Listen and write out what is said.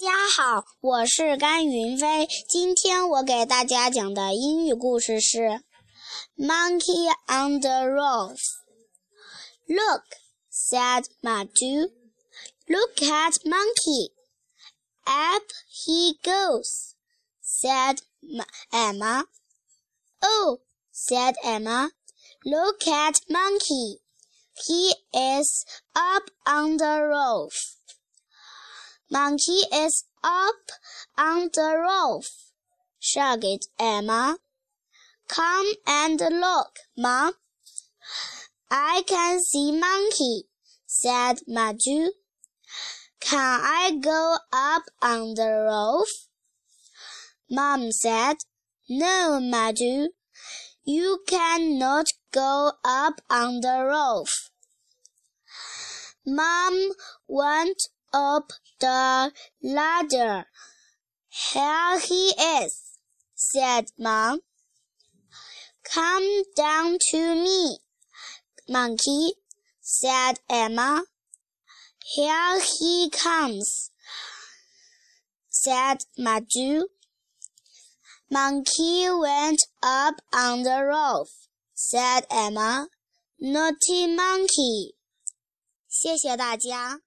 大家好，我是甘云飞。今天我给大家讲的英语故事是《Monkey on the Roof》。Look, said Maju. Look at Monkey. Up he goes, said Emma. Oh, said Emma. Look at Monkey. He is up on the roof. Monkey is up on the roof, shouted Emma. Come and look, Mom. I can see Monkey, said Madhu. Can I go up on the roof? Mom said, No, Madhu. You cannot go up on the roof. Mom went up the ladder. Here he is, said Mom. Come down to me, Monkey, said Emma. Here he comes, said Maju. Monkey went up on the roof, said Emma. Naughty monkey. 谢谢大家。